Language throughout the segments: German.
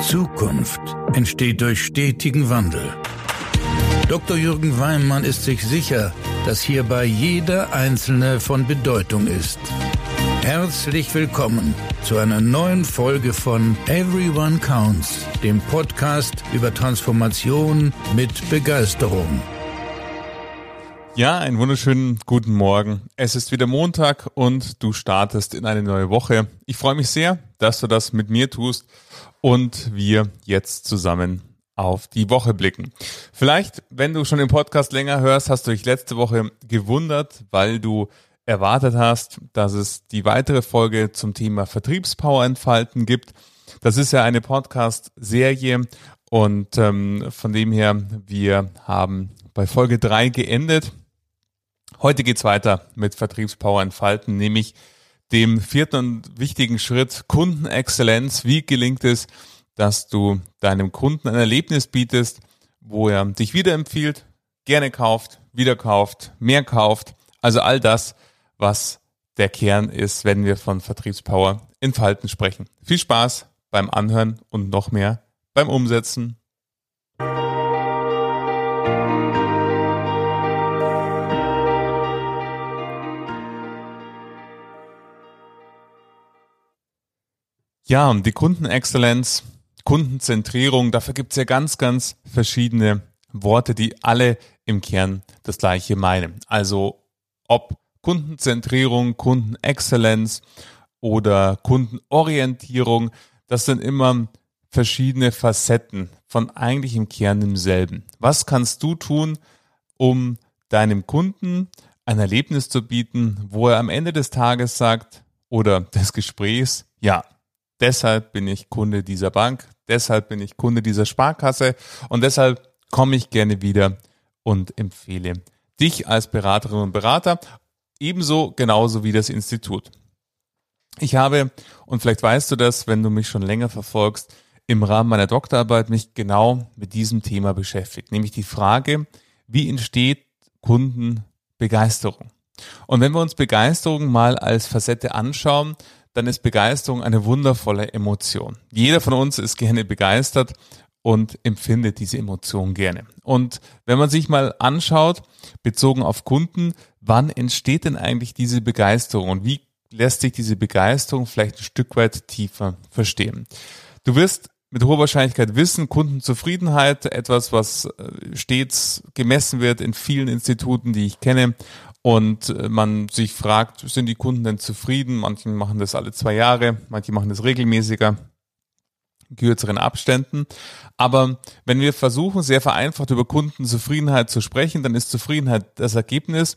Zukunft entsteht durch stetigen Wandel. Dr. Jürgen Weimann ist sich sicher, dass hierbei jeder Einzelne von Bedeutung ist. Herzlich willkommen zu einer neuen Folge von Everyone Counts, dem Podcast über Transformation mit Begeisterung. Ja, einen wunderschönen guten Morgen. Es ist wieder Montag und du startest in eine neue Woche. Ich freue mich sehr, dass du das mit mir tust und wir jetzt zusammen auf die Woche blicken. Vielleicht, wenn du schon den Podcast länger hörst, hast du dich letzte Woche gewundert, weil du erwartet hast, dass es die weitere Folge zum Thema Vertriebspower entfalten gibt. Das ist ja eine Podcast-Serie und ähm, von dem her, wir haben bei Folge drei geendet. Heute geht's weiter mit Vertriebspower entfalten, nämlich dem vierten und wichtigen Schritt Kundenexzellenz. Wie gelingt es, dass du deinem Kunden ein Erlebnis bietest, wo er dich wiederempfiehlt, gerne kauft, wieder kauft, mehr kauft. Also all das, was der Kern ist, wenn wir von Vertriebspower in Falten sprechen. Viel Spaß beim Anhören und noch mehr beim Umsetzen. Ja, und die Kundenexzellenz, Kundenzentrierung, dafür gibt es ja ganz, ganz verschiedene Worte, die alle im Kern das gleiche meinen. Also ob Kundenzentrierung, Kundenexzellenz oder Kundenorientierung, das sind immer verschiedene Facetten von eigentlich im Kern demselben. Was kannst du tun, um deinem Kunden ein Erlebnis zu bieten, wo er am Ende des Tages sagt oder des Gesprächs, ja, deshalb bin ich Kunde dieser Bank, deshalb bin ich Kunde dieser Sparkasse und deshalb komme ich gerne wieder und empfehle dich als Beraterin und Berater Ebenso genauso wie das Institut. Ich habe, und vielleicht weißt du das, wenn du mich schon länger verfolgst, im Rahmen meiner Doktorarbeit mich genau mit diesem Thema beschäftigt, nämlich die Frage, wie entsteht Kundenbegeisterung? Und wenn wir uns Begeisterung mal als Facette anschauen, dann ist Begeisterung eine wundervolle Emotion. Jeder von uns ist gerne begeistert und empfindet diese Emotion gerne. Und wenn man sich mal anschaut, bezogen auf Kunden, wann entsteht denn eigentlich diese Begeisterung und wie lässt sich diese Begeisterung vielleicht ein Stück weit tiefer verstehen? Du wirst mit hoher Wahrscheinlichkeit wissen, Kundenzufriedenheit, etwas, was äh, stets gemessen wird in vielen Instituten, die ich kenne. Und äh, man sich fragt, sind die Kunden denn zufrieden? Manche machen das alle zwei Jahre, manche machen das regelmäßiger kürzeren Abständen. Aber wenn wir versuchen, sehr vereinfacht über Kundenzufriedenheit zu sprechen, dann ist Zufriedenheit das Ergebnis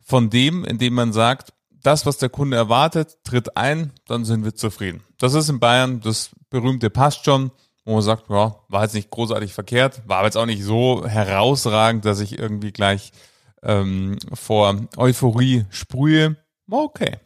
von dem, indem man sagt, das, was der Kunde erwartet, tritt ein, dann sind wir zufrieden. Das ist in Bayern das berühmte passt schon, wo man sagt, ja, war jetzt nicht großartig verkehrt, war aber jetzt auch nicht so herausragend, dass ich irgendwie gleich ähm, vor Euphorie sprühe. Okay,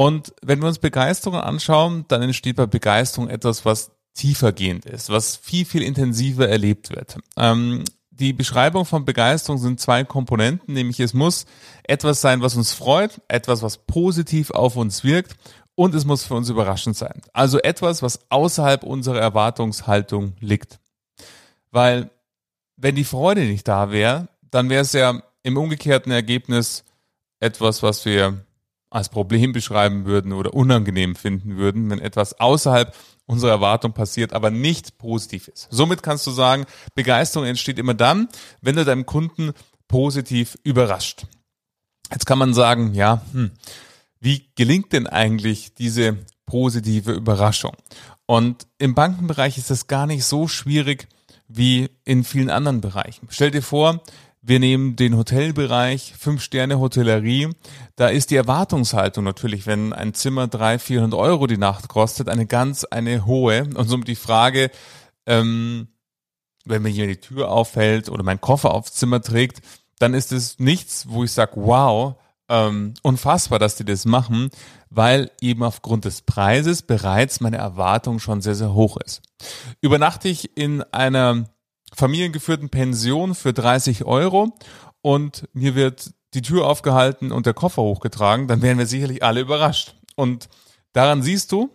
und wenn wir uns Begeisterung anschauen, dann entsteht bei Begeisterung etwas, was tiefergehend ist, was viel, viel intensiver erlebt wird. Ähm, die Beschreibung von Begeisterung sind zwei Komponenten, nämlich es muss etwas sein, was uns freut, etwas, was positiv auf uns wirkt und es muss für uns überraschend sein. Also etwas, was außerhalb unserer Erwartungshaltung liegt. Weil wenn die Freude nicht da wäre, dann wäre es ja im umgekehrten Ergebnis etwas, was wir als Problem beschreiben würden oder unangenehm finden würden, wenn etwas außerhalb unserer Erwartung passiert, aber nicht positiv ist. Somit kannst du sagen, Begeisterung entsteht immer dann, wenn du deinem Kunden positiv überrascht. Jetzt kann man sagen, ja, hm, wie gelingt denn eigentlich diese positive Überraschung? Und im Bankenbereich ist das gar nicht so schwierig wie in vielen anderen Bereichen. Stell dir vor, wir nehmen den Hotelbereich, fünf Sterne Hotellerie. Da ist die Erwartungshaltung natürlich, wenn ein Zimmer drei, vierhundert Euro die Nacht kostet, eine ganz, eine hohe. Und somit die Frage, ähm, wenn mir jemand die Tür aufhält oder mein Koffer aufs Zimmer trägt, dann ist es nichts, wo ich sage, wow, ähm, unfassbar, dass die das machen, weil eben aufgrund des Preises bereits meine Erwartung schon sehr, sehr hoch ist. Übernachte ich in einer familiengeführten Pension für 30 Euro und mir wird die Tür aufgehalten und der Koffer hochgetragen, dann wären wir sicherlich alle überrascht. Und daran siehst du,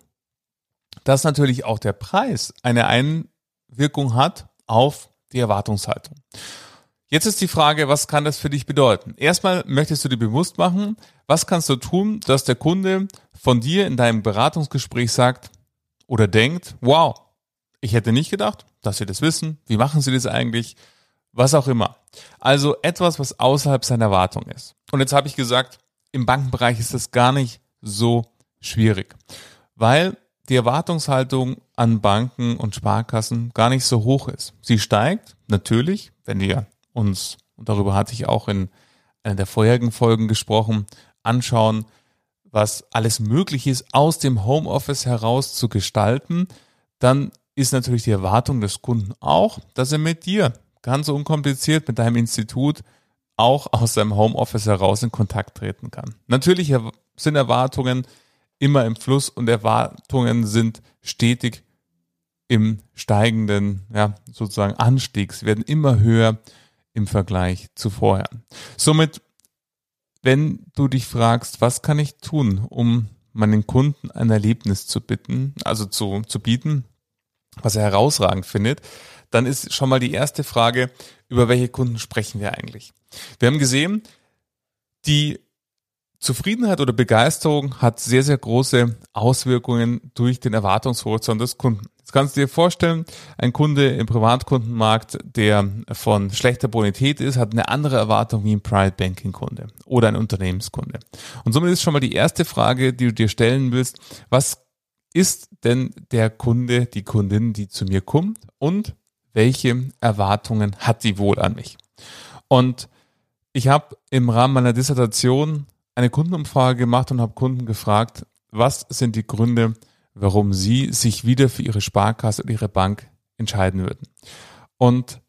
dass natürlich auch der Preis eine Einwirkung hat auf die Erwartungshaltung. Jetzt ist die Frage, was kann das für dich bedeuten? Erstmal möchtest du dir bewusst machen, was kannst du tun, dass der Kunde von dir in deinem Beratungsgespräch sagt oder denkt, wow, ich hätte nicht gedacht, dass Sie das wissen, wie machen Sie das eigentlich, was auch immer. Also etwas, was außerhalb seiner Erwartung ist. Und jetzt habe ich gesagt, im Bankenbereich ist das gar nicht so schwierig, weil die Erwartungshaltung an Banken und Sparkassen gar nicht so hoch ist. Sie steigt natürlich, wenn wir uns, und darüber hatte ich auch in einer der vorherigen Folgen gesprochen, anschauen, was alles möglich ist, aus dem Homeoffice heraus zu gestalten, dann ist natürlich die Erwartung des Kunden auch, dass er mit dir ganz unkompliziert mit deinem Institut auch aus seinem Homeoffice heraus in Kontakt treten kann. Natürlich sind Erwartungen immer im Fluss und Erwartungen sind stetig im steigenden, ja, sozusagen Anstieg. Sie werden immer höher im Vergleich zu vorher. Somit, wenn du dich fragst, was kann ich tun, um meinen Kunden ein Erlebnis zu bitten, also zu, zu bieten, was er herausragend findet, dann ist schon mal die erste Frage, über welche Kunden sprechen wir eigentlich? Wir haben gesehen, die Zufriedenheit oder Begeisterung hat sehr, sehr große Auswirkungen durch den Erwartungshorizont des Kunden. Jetzt kannst du dir vorstellen, ein Kunde im Privatkundenmarkt, der von schlechter Bonität ist, hat eine andere Erwartung wie ein Private Banking Kunde oder ein Unternehmenskunde. Und somit ist schon mal die erste Frage, die du dir stellen willst, was ist denn der Kunde, die Kundin, die zu mir kommt und welche Erwartungen hat sie wohl an mich? Und ich habe im Rahmen meiner Dissertation eine Kundenumfrage gemacht und habe Kunden gefragt, was sind die Gründe, warum sie sich wieder für ihre Sparkasse oder ihre Bank entscheiden würden. Und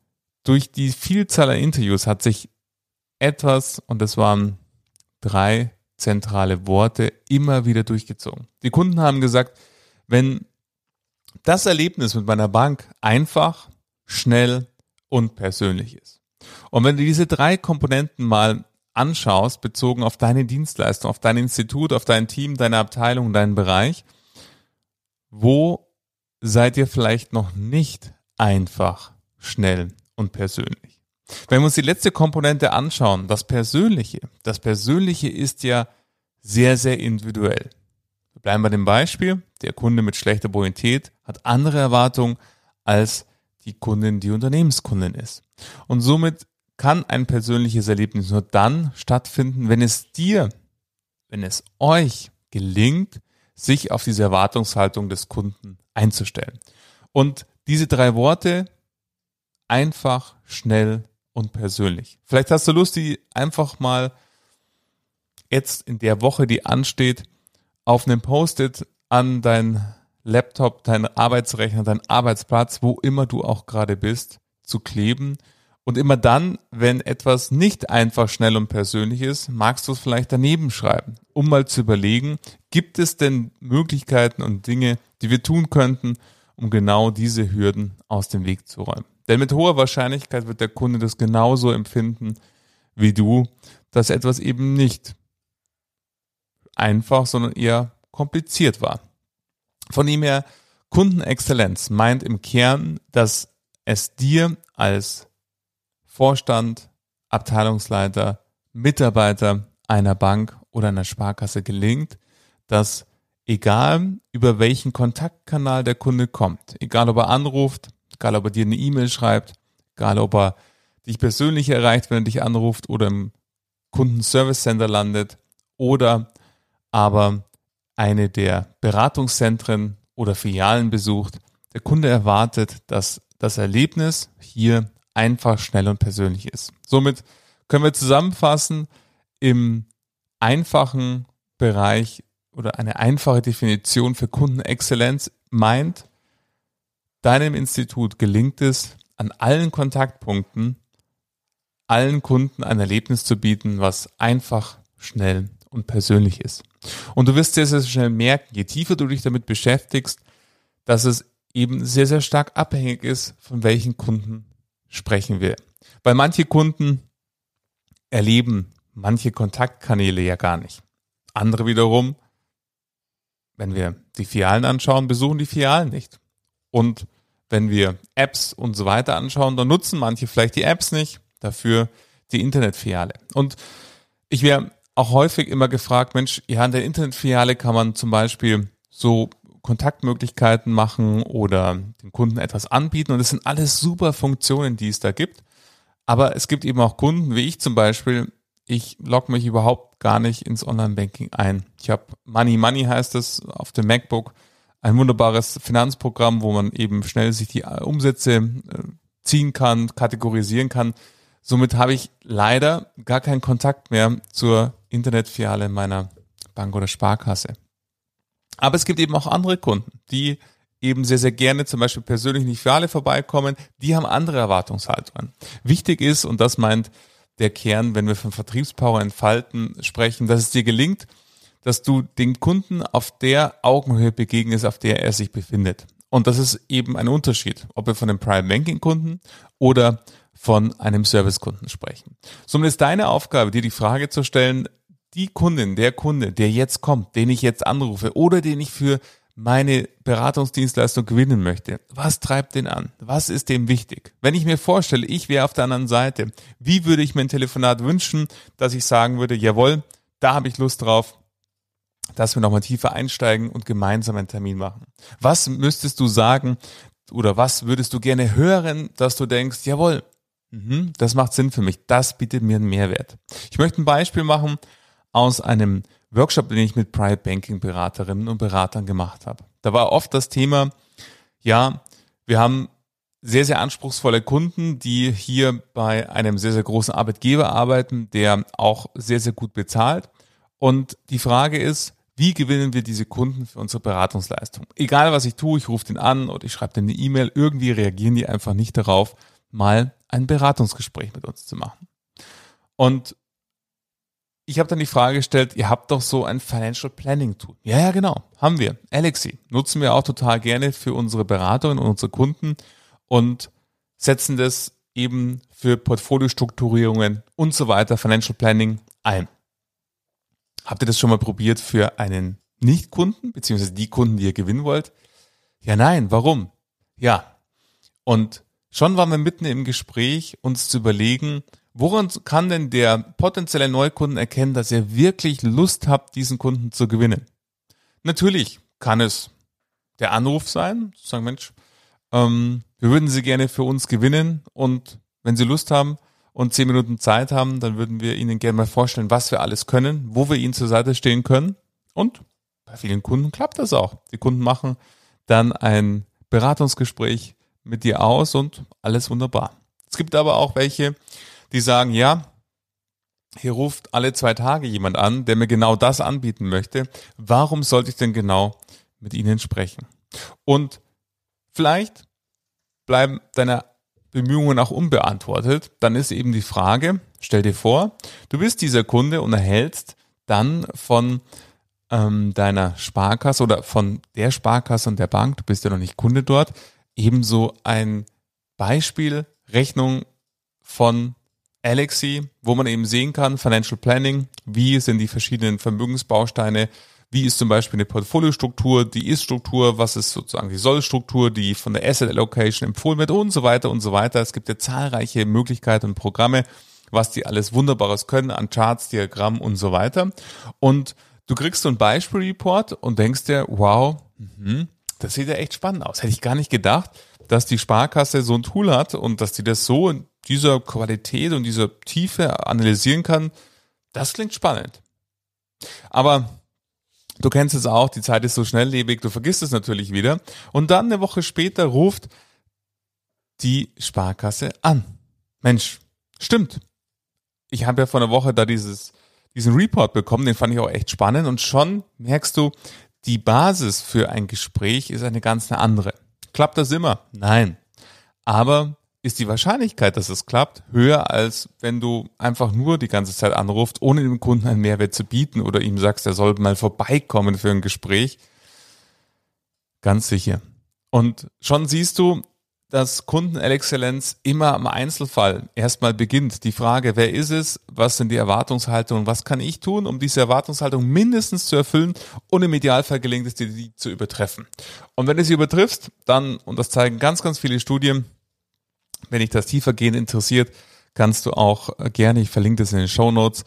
durch die Vielzahl an Interviews hat sich etwas, und das waren drei zentrale Worte, immer wieder durchgezogen. Die Kunden haben gesagt, wenn das Erlebnis mit meiner Bank einfach, schnell und persönlich ist. Und wenn du diese drei Komponenten mal anschaust, bezogen auf deine Dienstleistung, auf dein Institut, auf dein Team, deine Abteilung, deinen Bereich, wo seid ihr vielleicht noch nicht einfach, schnell und persönlich? Wenn wir uns die letzte Komponente anschauen, das Persönliche, das Persönliche ist ja sehr, sehr individuell. Wir bleiben bei dem Beispiel, der Kunde mit schlechter Bonität hat andere Erwartungen als die Kundin, die Unternehmenskundin ist. Und somit kann ein persönliches Erlebnis nur dann stattfinden, wenn es dir, wenn es euch gelingt, sich auf diese Erwartungshaltung des Kunden einzustellen. Und diese drei Worte, einfach, schnell und persönlich. Vielleicht hast du Lust, die einfach mal jetzt in der Woche, die ansteht, auf einem Post-it an dein Laptop, dein Arbeitsrechner, dein Arbeitsplatz, wo immer du auch gerade bist, zu kleben und immer dann, wenn etwas nicht einfach schnell und persönlich ist, magst du es vielleicht daneben schreiben, um mal zu überlegen, gibt es denn Möglichkeiten und Dinge, die wir tun könnten, um genau diese Hürden aus dem Weg zu räumen. Denn mit hoher Wahrscheinlichkeit wird der Kunde das genauso empfinden wie du, dass etwas eben nicht einfach, sondern eher kompliziert war. Von ihm her, Kundenexzellenz meint im Kern, dass es dir als Vorstand, Abteilungsleiter, Mitarbeiter einer Bank oder einer Sparkasse gelingt, dass egal über welchen Kontaktkanal der Kunde kommt, egal ob er anruft, egal ob er dir eine E-Mail schreibt, egal ob er dich persönlich erreicht, wenn er dich anruft oder im Kundenservice Center landet oder aber eine der Beratungszentren oder Filialen besucht, der Kunde erwartet, dass das Erlebnis hier einfach, schnell und persönlich ist. Somit können wir zusammenfassen, im einfachen Bereich oder eine einfache Definition für Kundenexzellenz meint, deinem Institut gelingt es, an allen Kontaktpunkten allen Kunden ein Erlebnis zu bieten, was einfach, schnell und persönlich ist. Und du wirst sehr, sehr schnell merken, je tiefer du dich damit beschäftigst, dass es eben sehr, sehr stark abhängig ist, von welchen Kunden sprechen wir. Weil manche Kunden erleben manche Kontaktkanäle ja gar nicht. Andere wiederum wenn wir die Filialen anschauen, besuchen die Filialen nicht. Und wenn wir Apps und so weiter anschauen, dann nutzen manche vielleicht die Apps nicht, dafür die Internetfiliale. Und ich wäre auch häufig immer gefragt, Mensch, ja, in der Internetfiliale kann man zum Beispiel so Kontaktmöglichkeiten machen oder den Kunden etwas anbieten. Und das sind alles super Funktionen, die es da gibt. Aber es gibt eben auch Kunden, wie ich zum Beispiel, ich logge mich überhaupt gar nicht ins Online-Banking ein. Ich habe Money Money heißt es auf dem MacBook, ein wunderbares Finanzprogramm, wo man eben schnell sich die Umsätze äh, ziehen kann, kategorisieren kann. Somit habe ich leider gar keinen Kontakt mehr zur Internetfiliale meiner Bank oder Sparkasse. Aber es gibt eben auch andere Kunden, die eben sehr, sehr gerne zum Beispiel persönlich in die Filiale vorbeikommen, die haben andere Erwartungshaltungen. Wichtig ist, und das meint der Kern, wenn wir von Vertriebspower entfalten sprechen, dass es dir gelingt, dass du den Kunden auf der Augenhöhe begegnest, auf der er sich befindet. Und das ist eben ein Unterschied, ob wir von einem Private Banking Kunden oder von einem Servicekunden sprechen. Somit ist deine Aufgabe, dir die Frage zu stellen, die Kundin, der Kunde, der jetzt kommt, den ich jetzt anrufe oder den ich für meine Beratungsdienstleistung gewinnen möchte. Was treibt den an? Was ist dem wichtig? Wenn ich mir vorstelle, ich wäre auf der anderen Seite, wie würde ich mir ein Telefonat wünschen, dass ich sagen würde, jawohl, da habe ich Lust drauf, dass wir nochmal tiefer einsteigen und gemeinsam einen Termin machen. Was müsstest du sagen oder was würdest du gerne hören, dass du denkst, jawohl, mhm, das macht Sinn für mich, das bietet mir einen Mehrwert. Ich möchte ein Beispiel machen aus einem Workshop, den ich mit Private Banking Beraterinnen und Beratern gemacht habe. Da war oft das Thema, ja, wir haben sehr, sehr anspruchsvolle Kunden, die hier bei einem sehr, sehr großen Arbeitgeber arbeiten, der auch sehr, sehr gut bezahlt. Und die Frage ist, wie gewinnen wir diese Kunden für unsere Beratungsleistung? Egal was ich tue, ich rufe den an oder ich schreibe den eine E-Mail, irgendwie reagieren die einfach nicht darauf, mal ein Beratungsgespräch mit uns zu machen. Und ich habe dann die Frage gestellt, ihr habt doch so ein Financial Planning Tool. Ja, ja, genau, haben wir. Alexi nutzen wir auch total gerne für unsere Beratungen und unsere Kunden und setzen das eben für Portfoliostrukturierungen und so weiter, Financial Planning ein. Habt ihr das schon mal probiert für einen Nicht-Kunden, beziehungsweise die Kunden, die ihr gewinnen wollt? Ja, nein, warum? Ja. Und schon waren wir mitten im Gespräch, uns zu überlegen, Woran kann denn der potenzielle Neukunden erkennen, dass er wirklich Lust hat, diesen Kunden zu gewinnen? Natürlich kann es der Anruf sein, sagen Mensch, ähm, wir würden Sie gerne für uns gewinnen und wenn Sie Lust haben und zehn Minuten Zeit haben, dann würden wir Ihnen gerne mal vorstellen, was wir alles können, wo wir Ihnen zur Seite stehen können und bei vielen Kunden klappt das auch. Die Kunden machen dann ein Beratungsgespräch mit dir aus und alles wunderbar. Es gibt aber auch welche, die sagen, ja, hier ruft alle zwei Tage jemand an, der mir genau das anbieten möchte. Warum sollte ich denn genau mit Ihnen sprechen? Und vielleicht bleiben deine Bemühungen auch unbeantwortet. Dann ist eben die Frage, stell dir vor, du bist dieser Kunde und erhältst dann von ähm, deiner Sparkasse oder von der Sparkasse und der Bank, du bist ja noch nicht Kunde dort, ebenso ein Beispiel, Rechnung von Alexi, wo man eben sehen kann, Financial Planning, wie sind die verschiedenen Vermögensbausteine, wie ist zum Beispiel eine Portfoliostruktur, die Ist-Struktur, was ist sozusagen die Soll-Struktur, die von der Asset Allocation empfohlen wird und so weiter und so weiter. Es gibt ja zahlreiche Möglichkeiten und Programme, was die alles Wunderbares können an Charts, Diagrammen und so weiter. Und du kriegst so ein Beispielreport und denkst dir, wow, mh, das sieht ja echt spannend aus. Hätte ich gar nicht gedacht, dass die Sparkasse so ein Tool hat und dass die das so dieser Qualität und dieser Tiefe analysieren kann, das klingt spannend. Aber du kennst es auch, die Zeit ist so schnelllebig, du vergisst es natürlich wieder. Und dann eine Woche später ruft die Sparkasse an. Mensch, stimmt. Ich habe ja vor einer Woche da dieses, diesen Report bekommen, den fand ich auch echt spannend. Und schon merkst du, die Basis für ein Gespräch ist eine ganz andere. Klappt das immer? Nein. Aber ist die Wahrscheinlichkeit, dass es klappt, höher, als wenn du einfach nur die ganze Zeit anrufst, ohne dem Kunden einen Mehrwert zu bieten oder ihm sagst, er soll mal vorbeikommen für ein Gespräch. Ganz sicher. Und schon siehst du, dass Kundenexzellenz immer am Einzelfall erstmal beginnt. Die Frage, wer ist es, was sind die Erwartungshaltungen, was kann ich tun, um diese Erwartungshaltung mindestens zu erfüllen und im Idealfall gelingt es dir, die zu übertreffen. Und wenn du sie übertriffst, dann, und das zeigen ganz, ganz viele Studien, wenn dich das tiefergehend interessiert, kannst du auch gerne, ich verlinke das in den Show Notes,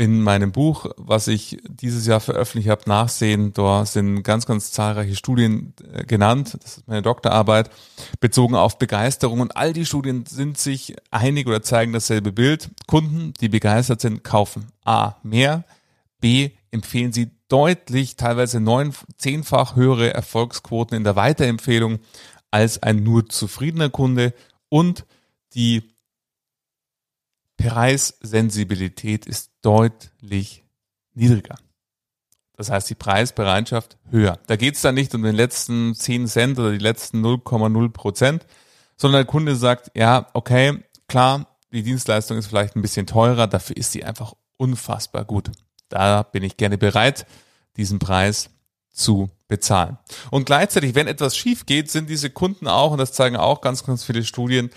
in meinem Buch, was ich dieses Jahr veröffentlicht habe, nachsehen. Da sind ganz, ganz zahlreiche Studien äh, genannt. Das ist meine Doktorarbeit, bezogen auf Begeisterung. Und all die Studien sind sich einig oder zeigen dasselbe Bild. Kunden, die begeistert sind, kaufen A mehr, B empfehlen sie deutlich, teilweise neun, zehnfach höhere Erfolgsquoten in der Weiterempfehlung als ein nur zufriedener Kunde und die Preissensibilität ist deutlich niedriger. Das heißt, die Preisbereitschaft höher. Da geht es dann nicht um den letzten 10 Cent oder die letzten 0,0 Prozent, sondern der Kunde sagt, ja, okay, klar, die Dienstleistung ist vielleicht ein bisschen teurer, dafür ist sie einfach unfassbar gut. Da bin ich gerne bereit, diesen Preis zu bezahlen. Und gleichzeitig, wenn etwas schief geht, sind diese Kunden auch, und das zeigen auch ganz, ganz viele Studien,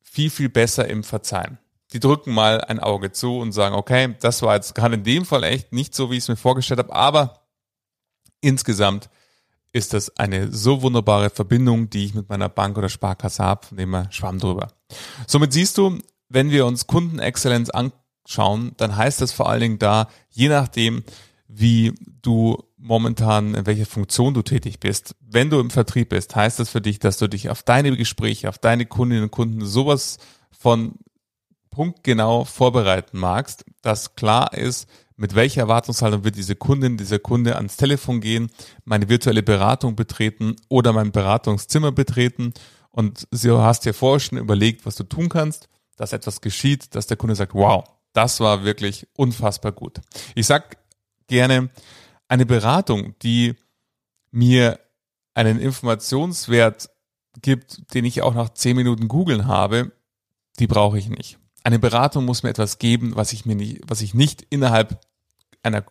viel, viel besser im Verzeihen die drücken mal ein Auge zu und sagen, okay, das war jetzt gerade in dem Fall echt nicht so, wie ich es mir vorgestellt habe, aber insgesamt ist das eine so wunderbare Verbindung, die ich mit meiner Bank oder Sparkasse habe, dem wir schwamm drüber. Somit siehst du, wenn wir uns Kundenexzellenz anschauen, dann heißt das vor allen Dingen da, je nachdem, wie du momentan, in welcher Funktion du tätig bist. Wenn du im Vertrieb bist, heißt das für dich, dass du dich auf deine Gespräche, auf deine Kundinnen und Kunden sowas von punktgenau vorbereiten magst, dass klar ist, mit welcher Erwartungshaltung wird diese Kundin, dieser Kunde ans Telefon gehen, meine virtuelle Beratung betreten oder mein Beratungszimmer betreten und du hast dir vorher schon überlegt, was du tun kannst, dass etwas geschieht, dass der Kunde sagt, wow, das war wirklich unfassbar gut. Ich sag gerne, eine Beratung, die mir einen Informationswert gibt, den ich auch nach zehn Minuten googeln habe, die brauche ich nicht eine Beratung muss mir etwas geben, was ich mir nicht, was ich nicht innerhalb einer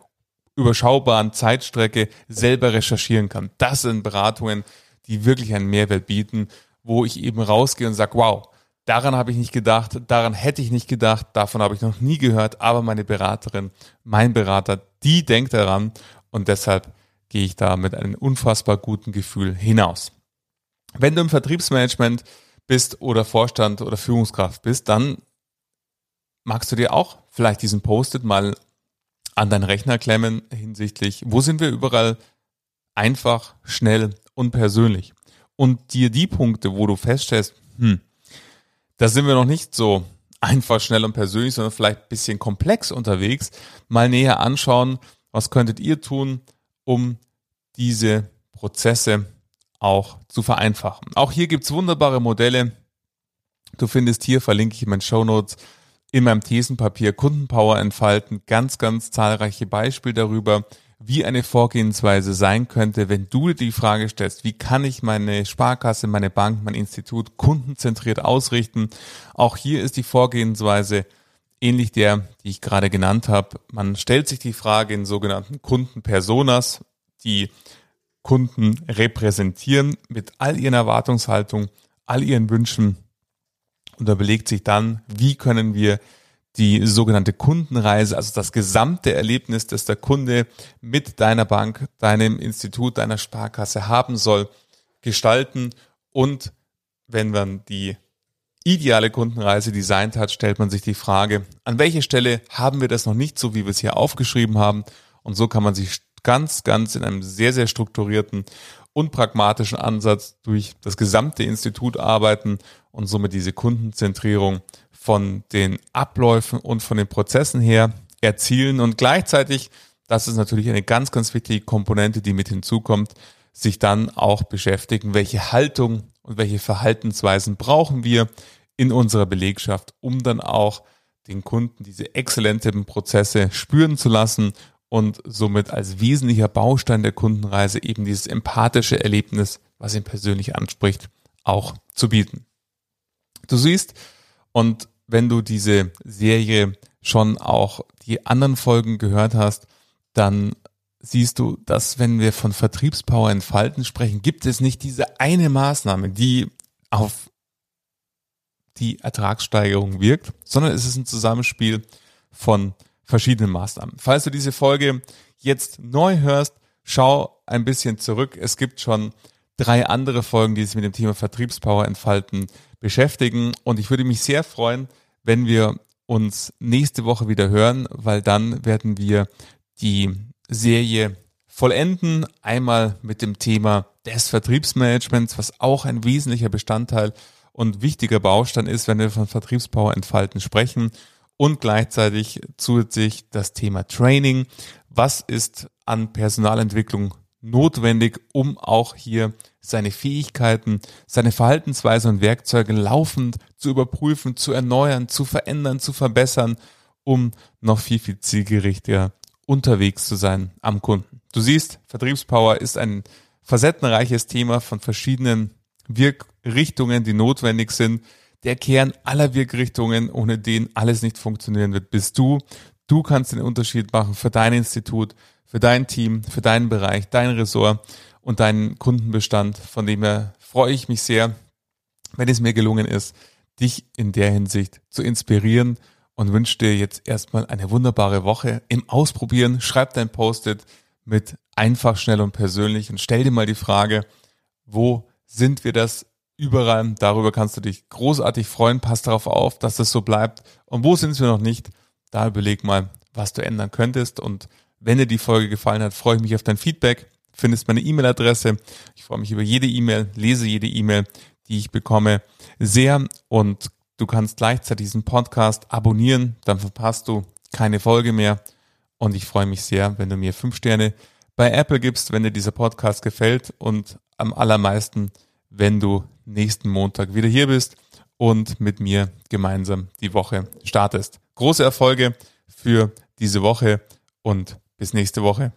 überschaubaren Zeitstrecke selber recherchieren kann. Das sind Beratungen, die wirklich einen Mehrwert bieten, wo ich eben rausgehe und sage, wow, daran habe ich nicht gedacht, daran hätte ich nicht gedacht, davon habe ich noch nie gehört, aber meine Beraterin, mein Berater, die denkt daran und deshalb gehe ich da mit einem unfassbar guten Gefühl hinaus. Wenn du im Vertriebsmanagement bist oder Vorstand oder Führungskraft bist, dann magst du dir auch vielleicht diesen Post-it mal an deinen Rechner klemmen hinsichtlich, wo sind wir überall einfach, schnell und persönlich? Und dir die Punkte, wo du feststellst, hm, da sind wir noch nicht so einfach, schnell und persönlich, sondern vielleicht bisschen komplex unterwegs, mal näher anschauen, was könntet ihr tun, um diese Prozesse auch zu vereinfachen. Auch hier gibt's wunderbare Modelle. Du findest hier, verlinke ich in meinen Show Notes, in meinem Thesenpapier Kundenpower entfalten ganz, ganz zahlreiche Beispiele darüber, wie eine Vorgehensweise sein könnte, wenn du dir die Frage stellst, wie kann ich meine Sparkasse, meine Bank, mein Institut kundenzentriert ausrichten. Auch hier ist die Vorgehensweise ähnlich der, die ich gerade genannt habe. Man stellt sich die Frage in sogenannten Kundenpersonas, die Kunden repräsentieren mit all ihren Erwartungshaltungen, all ihren Wünschen und überlegt sich dann, wie können wir die sogenannte Kundenreise, also das gesamte Erlebnis, das der Kunde mit deiner Bank, deinem Institut, deiner Sparkasse haben soll, gestalten. Und wenn man die ideale Kundenreise designt hat, stellt man sich die Frage, an welcher Stelle haben wir das noch nicht so, wie wir es hier aufgeschrieben haben? Und so kann man sich ganz, ganz in einem sehr, sehr strukturierten und pragmatischen Ansatz durch das gesamte Institut arbeiten und somit diese Kundenzentrierung von den Abläufen und von den Prozessen her erzielen und gleichzeitig, das ist natürlich eine ganz, ganz wichtige Komponente, die mit hinzukommt, sich dann auch beschäftigen, welche Haltung und welche Verhaltensweisen brauchen wir in unserer Belegschaft, um dann auch den Kunden diese exzellenten Prozesse spüren zu lassen und somit als wesentlicher Baustein der Kundenreise eben dieses empathische Erlebnis, was ihn persönlich anspricht, auch zu bieten. Du siehst, und wenn du diese Serie schon auch die anderen Folgen gehört hast, dann siehst du, dass wenn wir von Vertriebspower entfalten sprechen, gibt es nicht diese eine Maßnahme, die auf die Ertragssteigerung wirkt, sondern es ist ein Zusammenspiel von verschiedenen Maßnahmen. Falls du diese Folge jetzt neu hörst, schau ein bisschen zurück. Es gibt schon drei andere Folgen, die sich mit dem Thema Vertriebspower entfalten beschäftigen. Und ich würde mich sehr freuen, wenn wir uns nächste Woche wieder hören, weil dann werden wir die Serie vollenden. Einmal mit dem Thema des Vertriebsmanagements, was auch ein wesentlicher Bestandteil und wichtiger Baustein ist, wenn wir von Vertriebspower entfalten sprechen. Und gleichzeitig zusätzlich das Thema Training. Was ist an Personalentwicklung notwendig, um auch hier seine Fähigkeiten, seine Verhaltensweise und Werkzeuge laufend zu überprüfen, zu erneuern, zu verändern, zu verbessern, um noch viel, viel zielgerichter unterwegs zu sein am Kunden. Du siehst, Vertriebspower ist ein facettenreiches Thema von verschiedenen Wirkrichtungen, die notwendig sind. Der Kern aller Wirkrichtungen, ohne den alles nicht funktionieren wird, bist du. Du kannst den Unterschied machen für dein Institut, für dein Team, für deinen Bereich, dein Ressort und deinen Kundenbestand. Von dem her freue ich mich sehr, wenn es mir gelungen ist, dich in der Hinsicht zu inspirieren und wünsche dir jetzt erstmal eine wunderbare Woche im Ausprobieren. Schreib dein Post-it mit einfach, schnell und persönlich und stell dir mal die Frage, wo sind wir das überall? Darüber kannst du dich großartig freuen. Pass darauf auf, dass das so bleibt. Und wo sind wir noch nicht? Da überleg mal, was du ändern könntest und wenn dir die Folge gefallen hat, freue ich mich auf dein Feedback. Findest meine E-Mail-Adresse. Ich freue mich über jede E-Mail, lese jede E-Mail, die ich bekomme, sehr. Und du kannst gleichzeitig diesen Podcast abonnieren, dann verpasst du keine Folge mehr. Und ich freue mich sehr, wenn du mir fünf Sterne bei Apple gibst, wenn dir dieser Podcast gefällt und am allermeisten, wenn du nächsten Montag wieder hier bist und mit mir gemeinsam die Woche startest. Große Erfolge für diese Woche und bis nächste Woche.